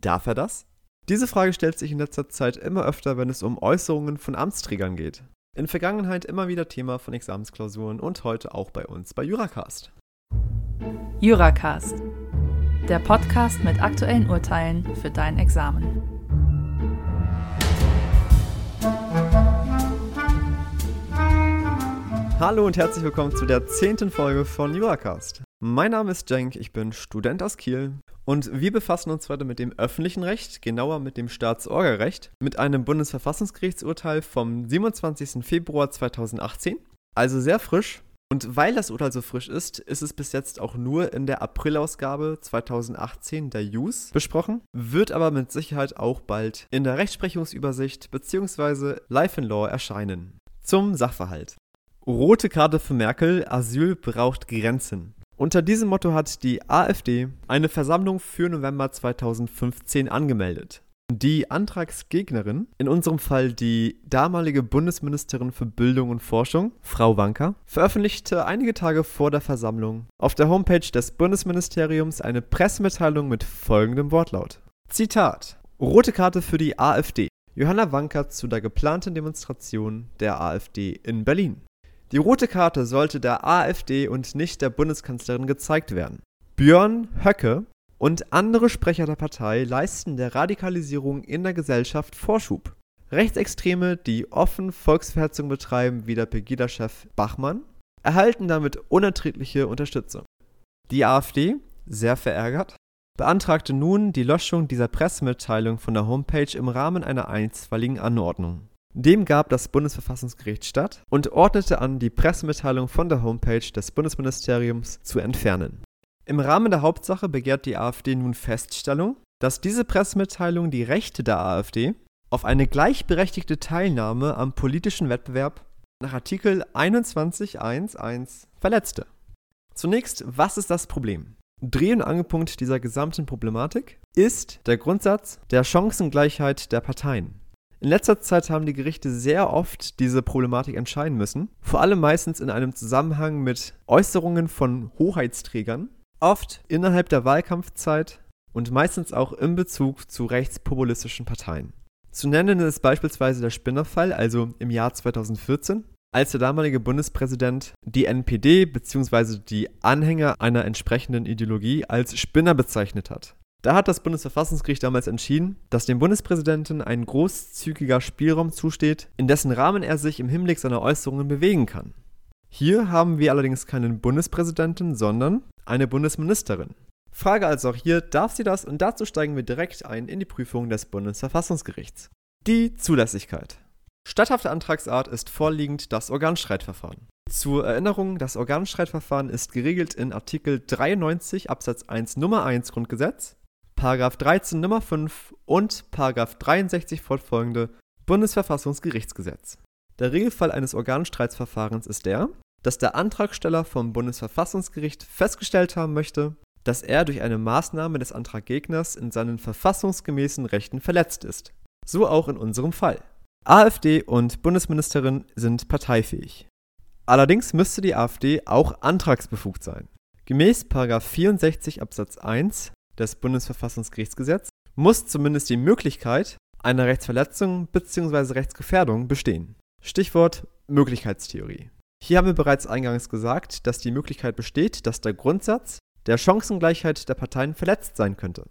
Darf er das? Diese Frage stellt sich in letzter Zeit immer öfter, wenn es um Äußerungen von Amtsträgern geht. In Vergangenheit immer wieder Thema von Examensklausuren und heute auch bei uns bei Juracast. Juracast, der Podcast mit aktuellen Urteilen für dein Examen. Hallo und herzlich willkommen zu der zehnten Folge von Juracast. Mein Name ist Cenk, ich bin Student aus Kiel und wir befassen uns heute mit dem öffentlichen Recht, genauer mit dem Staatsorgerrecht, mit einem Bundesverfassungsgerichtsurteil vom 27. Februar 2018, also sehr frisch. Und weil das Urteil so frisch ist, ist es bis jetzt auch nur in der Aprilausgabe 2018 der JUS besprochen, wird aber mit Sicherheit auch bald in der Rechtsprechungsübersicht bzw. Life in Law erscheinen. Zum Sachverhalt. Rote Karte für Merkel, Asyl braucht Grenzen. Unter diesem Motto hat die AfD eine Versammlung für November 2015 angemeldet. Die Antragsgegnerin, in unserem Fall die damalige Bundesministerin für Bildung und Forschung, Frau Wanka, veröffentlichte einige Tage vor der Versammlung auf der Homepage des Bundesministeriums eine Pressemitteilung mit folgendem Wortlaut. Zitat: Rote Karte für die AfD. Johanna Wanka zu der geplanten Demonstration der AfD in Berlin. Die rote Karte sollte der AfD und nicht der Bundeskanzlerin gezeigt werden. Björn Höcke und andere Sprecher der Partei leisten der Radikalisierung in der Gesellschaft Vorschub. Rechtsextreme, die offen Volksverhetzung betreiben, wie der Pegida-Chef Bachmann, erhalten damit unerträgliche Unterstützung. Die AfD, sehr verärgert, beantragte nun die Löschung dieser Pressemitteilung von der Homepage im Rahmen einer einstweiligen Anordnung. Dem gab das Bundesverfassungsgericht statt und ordnete an, die Pressemitteilung von der Homepage des Bundesministeriums zu entfernen. Im Rahmen der Hauptsache begehrt die AfD nun Feststellung, dass diese Pressemitteilung die Rechte der AfD auf eine gleichberechtigte Teilnahme am politischen Wettbewerb nach Artikel 21.1.1 verletzte. Zunächst, was ist das Problem? Dreh- und Angepunkt dieser gesamten Problematik ist der Grundsatz der Chancengleichheit der Parteien. In letzter Zeit haben die Gerichte sehr oft diese Problematik entscheiden müssen, vor allem meistens in einem Zusammenhang mit Äußerungen von Hoheitsträgern, oft innerhalb der Wahlkampfzeit und meistens auch in Bezug zu rechtspopulistischen Parteien. Zu nennen ist beispielsweise der Spinnerfall, also im Jahr 2014, als der damalige Bundespräsident die NPD bzw. die Anhänger einer entsprechenden Ideologie als Spinner bezeichnet hat. Da hat das Bundesverfassungsgericht damals entschieden, dass dem Bundespräsidenten ein großzügiger Spielraum zusteht, in dessen Rahmen er sich im Hinblick seiner Äußerungen bewegen kann. Hier haben wir allerdings keinen Bundespräsidenten, sondern eine Bundesministerin. Frage also auch hier, darf sie das? Und dazu steigen wir direkt ein in die Prüfung des Bundesverfassungsgerichts. Die Zulässigkeit. Statthafte Antragsart ist vorliegend das Organstreitverfahren. Zur Erinnerung, das Organstreitverfahren ist geregelt in Artikel 93 Absatz 1 Nummer 1 Grundgesetz Paragraph 13 Nummer 5 und Paragraph 63 fortfolgende Bundesverfassungsgerichtsgesetz. Der Regelfall eines Organstreitsverfahrens ist der, dass der Antragsteller vom Bundesverfassungsgericht festgestellt haben möchte, dass er durch eine Maßnahme des Antraggegners in seinen verfassungsgemäßen Rechten verletzt ist. So auch in unserem Fall. AfD und Bundesministerin sind parteifähig. Allerdings müsste die AfD auch antragsbefugt sein. Gemäß 64 Absatz 1 des Bundesverfassungsgerichtsgesetzes muss zumindest die Möglichkeit einer Rechtsverletzung bzw. Rechtsgefährdung bestehen. Stichwort Möglichkeitstheorie. Hier haben wir bereits eingangs gesagt, dass die Möglichkeit besteht, dass der Grundsatz der Chancengleichheit der Parteien verletzt sein könnte.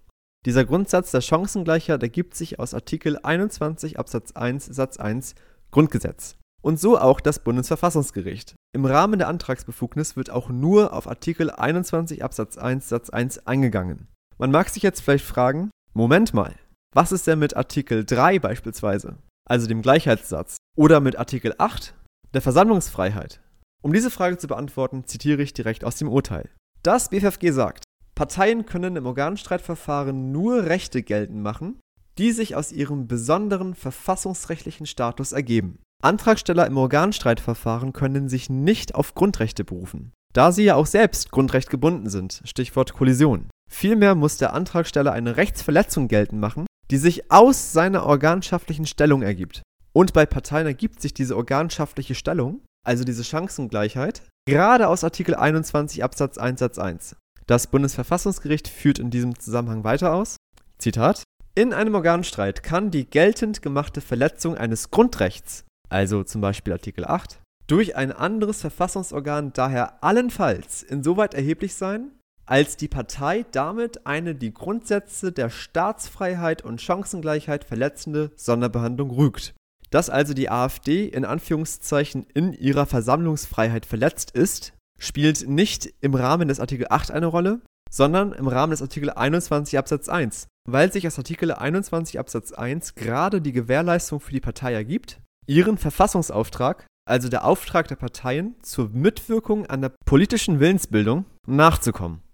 Dieser Grundsatz der Chancengleichheit ergibt sich aus Artikel 21 Absatz 1 Satz 1 Grundgesetz. Und so auch das Bundesverfassungsgericht. Im Rahmen der Antragsbefugnis wird auch nur auf Artikel 21 Absatz 1 Satz 1 eingegangen. Man mag sich jetzt vielleicht fragen, Moment mal, was ist denn mit Artikel 3 beispielsweise, also dem Gleichheitssatz, oder mit Artikel 8, der Versammlungsfreiheit? Um diese Frage zu beantworten, zitiere ich direkt aus dem Urteil. Das BFFG sagt, Parteien können im Organstreitverfahren nur Rechte geltend machen, die sich aus ihrem besonderen verfassungsrechtlichen Status ergeben. Antragsteller im Organstreitverfahren können sich nicht auf Grundrechte berufen, da sie ja auch selbst grundrechtgebunden sind, Stichwort Kollision. Vielmehr muss der Antragsteller eine Rechtsverletzung geltend machen, die sich aus seiner organschaftlichen Stellung ergibt. Und bei Parteien ergibt sich diese organschaftliche Stellung, also diese Chancengleichheit, gerade aus Artikel 21 Absatz 1 Satz 1. Das Bundesverfassungsgericht führt in diesem Zusammenhang weiter aus, Zitat, In einem Organstreit kann die geltend gemachte Verletzung eines Grundrechts, also zum Beispiel Artikel 8, durch ein anderes Verfassungsorgan daher allenfalls insoweit erheblich sein, als die Partei damit eine die Grundsätze der Staatsfreiheit und Chancengleichheit verletzende Sonderbehandlung rügt. Dass also die AfD in Anführungszeichen in ihrer Versammlungsfreiheit verletzt ist, spielt nicht im Rahmen des Artikel 8 eine Rolle, sondern im Rahmen des Artikel 21 Absatz 1, weil sich aus Artikel 21 Absatz 1 gerade die Gewährleistung für die Partei ergibt, ihren Verfassungsauftrag, also der Auftrag der Parteien zur Mitwirkung an der politischen Willensbildung, nachzukommen.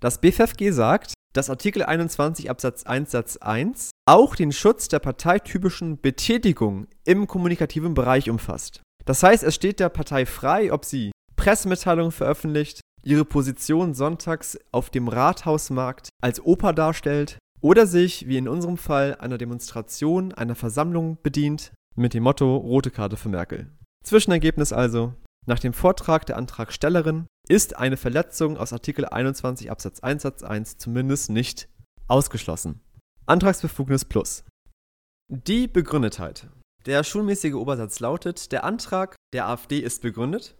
Das BFFG sagt, dass Artikel 21 Absatz 1 Satz 1 auch den Schutz der parteitypischen Betätigung im kommunikativen Bereich umfasst. Das heißt, es steht der Partei frei, ob sie Pressemitteilungen veröffentlicht, ihre Position sonntags auf dem Rathausmarkt als Oper darstellt oder sich, wie in unserem Fall, einer Demonstration, einer Versammlung bedient, mit dem Motto Rote Karte für Merkel. Zwischenergebnis also, nach dem Vortrag der Antragstellerin ist eine Verletzung aus Artikel 21 Absatz 1 Satz 1 zumindest nicht ausgeschlossen. Antragsbefugnis plus. Die Begründetheit. Der schulmäßige Obersatz lautet, der Antrag der AfD ist begründet,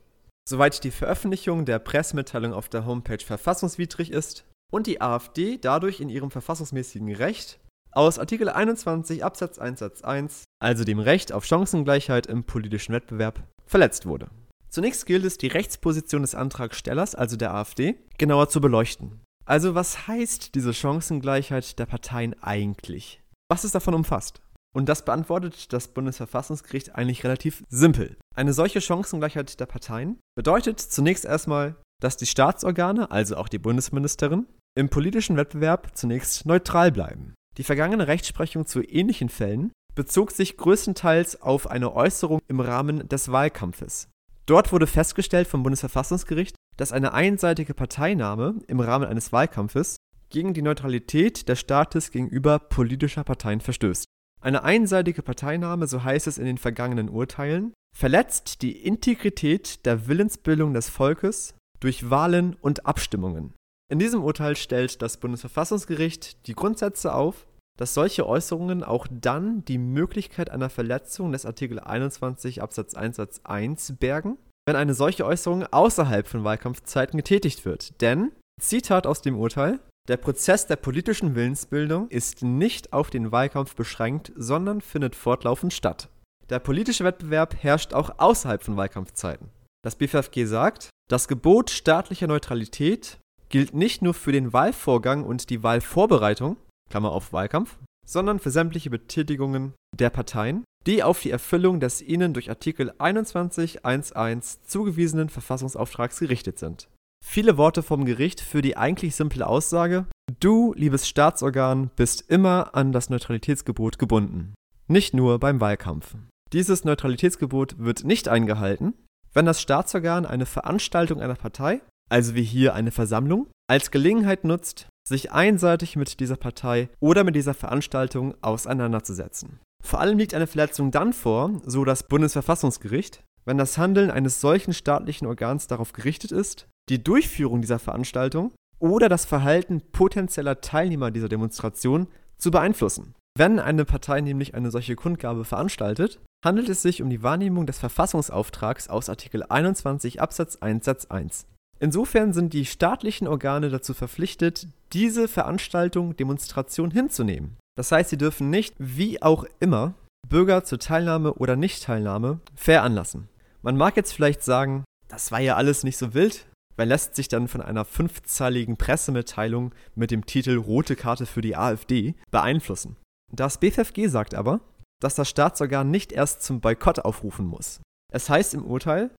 soweit die Veröffentlichung der Pressemitteilung auf der Homepage verfassungswidrig ist und die AfD dadurch in ihrem verfassungsmäßigen Recht aus Artikel 21 Absatz 1 Satz 1, also dem Recht auf Chancengleichheit im politischen Wettbewerb, verletzt wurde. Zunächst gilt es, die Rechtsposition des Antragstellers, also der AfD, genauer zu beleuchten. Also was heißt diese Chancengleichheit der Parteien eigentlich? Was ist davon umfasst? Und das beantwortet das Bundesverfassungsgericht eigentlich relativ simpel. Eine solche Chancengleichheit der Parteien bedeutet zunächst erstmal, dass die Staatsorgane, also auch die Bundesministerin, im politischen Wettbewerb zunächst neutral bleiben. Die vergangene Rechtsprechung zu ähnlichen Fällen bezog sich größtenteils auf eine Äußerung im Rahmen des Wahlkampfes. Dort wurde festgestellt vom Bundesverfassungsgericht, dass eine einseitige Parteinahme im Rahmen eines Wahlkampfes gegen die Neutralität des Staates gegenüber politischer Parteien verstößt. Eine einseitige Parteinahme, so heißt es in den vergangenen Urteilen, verletzt die Integrität der Willensbildung des Volkes durch Wahlen und Abstimmungen. In diesem Urteil stellt das Bundesverfassungsgericht die Grundsätze auf, dass solche Äußerungen auch dann die Möglichkeit einer Verletzung des Artikel 21 Absatz 1 Satz 1 bergen, wenn eine solche Äußerung außerhalb von Wahlkampfzeiten getätigt wird. Denn, Zitat aus dem Urteil, der Prozess der politischen Willensbildung ist nicht auf den Wahlkampf beschränkt, sondern findet fortlaufend statt. Der politische Wettbewerb herrscht auch außerhalb von Wahlkampfzeiten. Das BFFG sagt, das Gebot staatlicher Neutralität gilt nicht nur für den Wahlvorgang und die Wahlvorbereitung, Klammer auf Wahlkampf, sondern für sämtliche Betätigungen der Parteien, die auf die Erfüllung des ihnen durch Artikel 21.1.1 zugewiesenen Verfassungsauftrags gerichtet sind. Viele Worte vom Gericht für die eigentlich simple Aussage, du, liebes Staatsorgan, bist immer an das Neutralitätsgebot gebunden. Nicht nur beim Wahlkampf. Dieses Neutralitätsgebot wird nicht eingehalten, wenn das Staatsorgan eine Veranstaltung einer Partei also wie hier eine Versammlung, als Gelegenheit nutzt, sich einseitig mit dieser Partei oder mit dieser Veranstaltung auseinanderzusetzen. Vor allem liegt eine Verletzung dann vor, so das Bundesverfassungsgericht, wenn das Handeln eines solchen staatlichen Organs darauf gerichtet ist, die Durchführung dieser Veranstaltung oder das Verhalten potenzieller Teilnehmer dieser Demonstration zu beeinflussen. Wenn eine Partei nämlich eine solche Kundgabe veranstaltet, handelt es sich um die Wahrnehmung des Verfassungsauftrags aus Artikel 21 Absatz 1 Satz 1. Insofern sind die staatlichen Organe dazu verpflichtet, diese Veranstaltung, Demonstration hinzunehmen. Das heißt, sie dürfen nicht, wie auch immer, Bürger zur Teilnahme oder Nichtteilnahme veranlassen. Man mag jetzt vielleicht sagen, das war ja alles nicht so wild. Wer lässt sich dann von einer fünfzeiligen Pressemitteilung mit dem Titel Rote Karte für die AfD beeinflussen? Das BFFG sagt aber, dass das Staatsorgan nicht erst zum Boykott aufrufen muss. Es heißt im Urteil,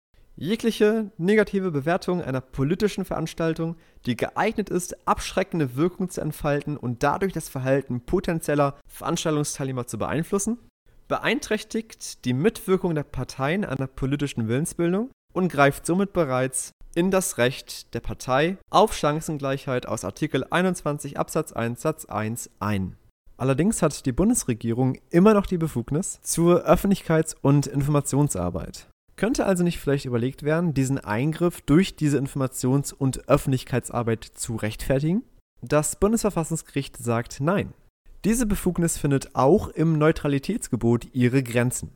Jegliche negative Bewertung einer politischen Veranstaltung, die geeignet ist, abschreckende Wirkung zu entfalten und dadurch das Verhalten potenzieller Veranstaltungsteilnehmer zu beeinflussen, beeinträchtigt die Mitwirkung der Parteien an der politischen Willensbildung und greift somit bereits in das Recht der Partei auf Chancengleichheit aus Artikel 21 Absatz 1 Satz 1 ein. Allerdings hat die Bundesregierung immer noch die Befugnis zur Öffentlichkeits- und Informationsarbeit. Könnte also nicht vielleicht überlegt werden, diesen Eingriff durch diese Informations- und Öffentlichkeitsarbeit zu rechtfertigen? Das Bundesverfassungsgericht sagt nein. Diese Befugnis findet auch im Neutralitätsgebot ihre Grenzen.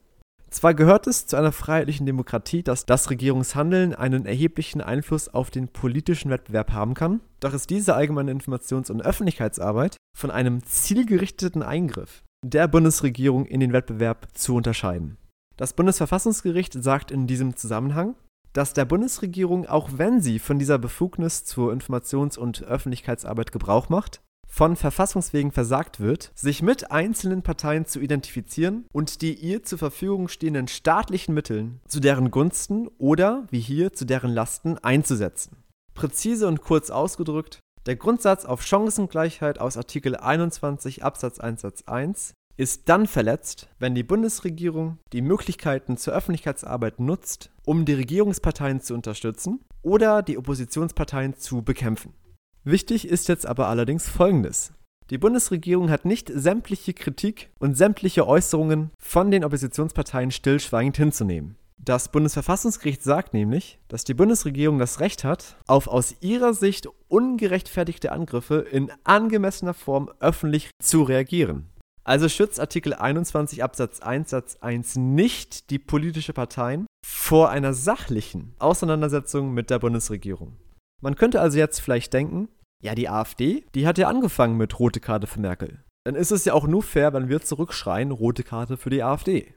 Zwar gehört es zu einer freiheitlichen Demokratie, dass das Regierungshandeln einen erheblichen Einfluss auf den politischen Wettbewerb haben kann, doch ist diese allgemeine Informations- und Öffentlichkeitsarbeit von einem zielgerichteten Eingriff der Bundesregierung in den Wettbewerb zu unterscheiden. Das Bundesverfassungsgericht sagt in diesem Zusammenhang, dass der Bundesregierung, auch wenn sie von dieser Befugnis zur Informations- und Öffentlichkeitsarbeit Gebrauch macht, von Verfassungswegen versagt wird, sich mit einzelnen Parteien zu identifizieren und die ihr zur Verfügung stehenden staatlichen Mitteln zu deren Gunsten oder, wie hier, zu deren Lasten einzusetzen. Präzise und kurz ausgedrückt, der Grundsatz auf Chancengleichheit aus Artikel 21 Absatz 1 Satz 1 ist dann verletzt, wenn die Bundesregierung die Möglichkeiten zur Öffentlichkeitsarbeit nutzt, um die Regierungsparteien zu unterstützen oder die Oppositionsparteien zu bekämpfen. Wichtig ist jetzt aber allerdings Folgendes. Die Bundesregierung hat nicht sämtliche Kritik und sämtliche Äußerungen von den Oppositionsparteien stillschweigend hinzunehmen. Das Bundesverfassungsgericht sagt nämlich, dass die Bundesregierung das Recht hat, auf aus ihrer Sicht ungerechtfertigte Angriffe in angemessener Form öffentlich zu reagieren. Also schützt Artikel 21 Absatz 1 Satz 1 nicht die politische Parteien vor einer sachlichen Auseinandersetzung mit der Bundesregierung. Man könnte also jetzt vielleicht denken, ja, die AfD, die hat ja angefangen mit rote Karte für Merkel. Dann ist es ja auch nur fair, wenn wir zurückschreien, rote Karte für die AfD.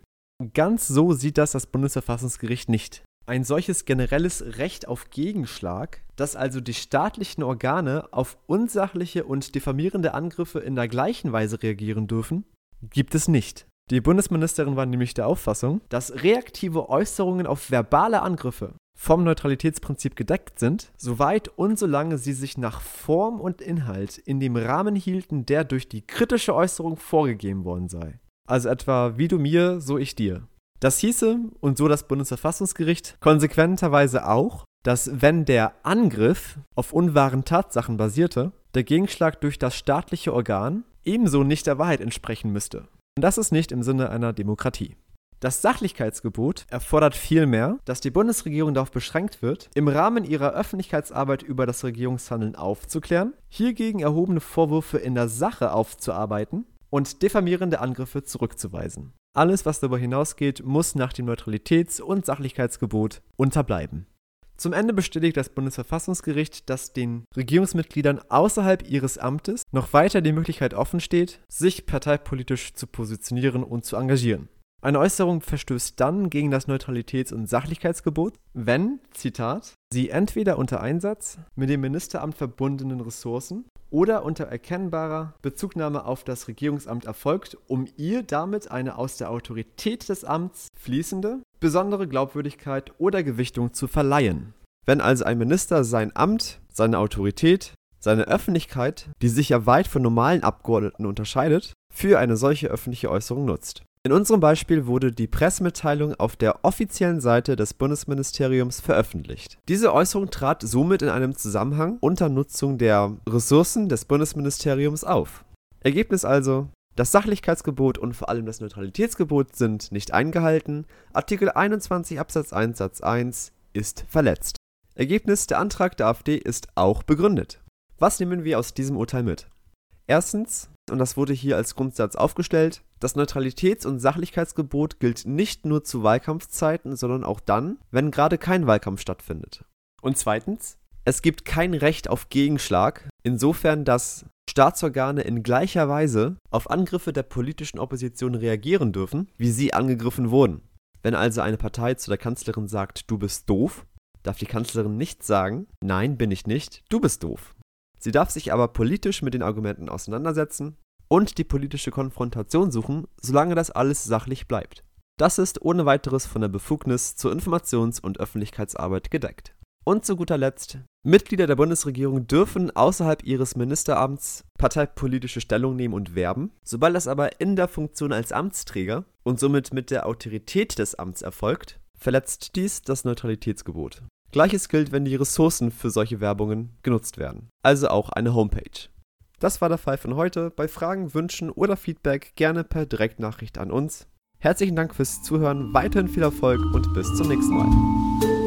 Ganz so sieht das das Bundesverfassungsgericht nicht. Ein solches generelles Recht auf Gegenschlag, dass also die staatlichen Organe auf unsachliche und diffamierende Angriffe in der gleichen Weise reagieren dürfen, gibt es nicht. Die Bundesministerin war nämlich der Auffassung, dass reaktive Äußerungen auf verbale Angriffe vom Neutralitätsprinzip gedeckt sind, soweit und solange sie sich nach Form und Inhalt in dem Rahmen hielten, der durch die kritische Äußerung vorgegeben worden sei. Also etwa wie du mir, so ich dir. Das hieße, und so das Bundesverfassungsgericht, konsequenterweise auch, dass wenn der Angriff auf unwahren Tatsachen basierte, der Gegenschlag durch das staatliche Organ ebenso nicht der Wahrheit entsprechen müsste. Und das ist nicht im Sinne einer Demokratie. Das Sachlichkeitsgebot erfordert vielmehr, dass die Bundesregierung darauf beschränkt wird, im Rahmen ihrer Öffentlichkeitsarbeit über das Regierungshandeln aufzuklären, hiergegen erhobene Vorwürfe in der Sache aufzuarbeiten und diffamierende Angriffe zurückzuweisen. Alles, was darüber hinausgeht, muss nach dem Neutralitäts- und Sachlichkeitsgebot unterbleiben. Zum Ende bestätigt das Bundesverfassungsgericht, dass den Regierungsmitgliedern außerhalb ihres Amtes noch weiter die Möglichkeit offen steht, sich parteipolitisch zu positionieren und zu engagieren. Eine Äußerung verstößt dann gegen das Neutralitäts- und Sachlichkeitsgebot, wenn, Zitat, sie entweder unter Einsatz mit dem Ministeramt verbundenen Ressourcen oder unter erkennbarer Bezugnahme auf das Regierungsamt erfolgt, um ihr damit eine aus der Autorität des Amts fließende, besondere Glaubwürdigkeit oder Gewichtung zu verleihen. Wenn also ein Minister sein Amt, seine Autorität, seine Öffentlichkeit, die sich ja weit von normalen Abgeordneten unterscheidet, für eine solche öffentliche Äußerung nutzt. In unserem Beispiel wurde die Pressemitteilung auf der offiziellen Seite des Bundesministeriums veröffentlicht. Diese Äußerung trat somit in einem Zusammenhang unter Nutzung der Ressourcen des Bundesministeriums auf. Ergebnis also, das Sachlichkeitsgebot und vor allem das Neutralitätsgebot sind nicht eingehalten. Artikel 21 Absatz 1 Satz 1 ist verletzt. Ergebnis, der Antrag der AfD ist auch begründet. Was nehmen wir aus diesem Urteil mit? Erstens, und das wurde hier als Grundsatz aufgestellt, das Neutralitäts- und Sachlichkeitsgebot gilt nicht nur zu Wahlkampfzeiten, sondern auch dann, wenn gerade kein Wahlkampf stattfindet. Und zweitens, es gibt kein Recht auf Gegenschlag, insofern dass Staatsorgane in gleicher Weise auf Angriffe der politischen Opposition reagieren dürfen, wie sie angegriffen wurden. Wenn also eine Partei zu der Kanzlerin sagt, du bist doof, darf die Kanzlerin nicht sagen, nein, bin ich nicht, du bist doof. Sie darf sich aber politisch mit den Argumenten auseinandersetzen und die politische Konfrontation suchen, solange das alles sachlich bleibt. Das ist ohne weiteres von der Befugnis zur Informations- und Öffentlichkeitsarbeit gedeckt. Und zu guter Letzt, Mitglieder der Bundesregierung dürfen außerhalb ihres Ministeramts parteipolitische Stellung nehmen und werben. Sobald das aber in der Funktion als Amtsträger und somit mit der Autorität des Amts erfolgt, verletzt dies das Neutralitätsgebot. Gleiches gilt, wenn die Ressourcen für solche Werbungen genutzt werden, also auch eine Homepage. Das war der Fall von heute. Bei Fragen, Wünschen oder Feedback gerne per Direktnachricht an uns. Herzlichen Dank fürs Zuhören, weiterhin viel Erfolg und bis zum nächsten Mal.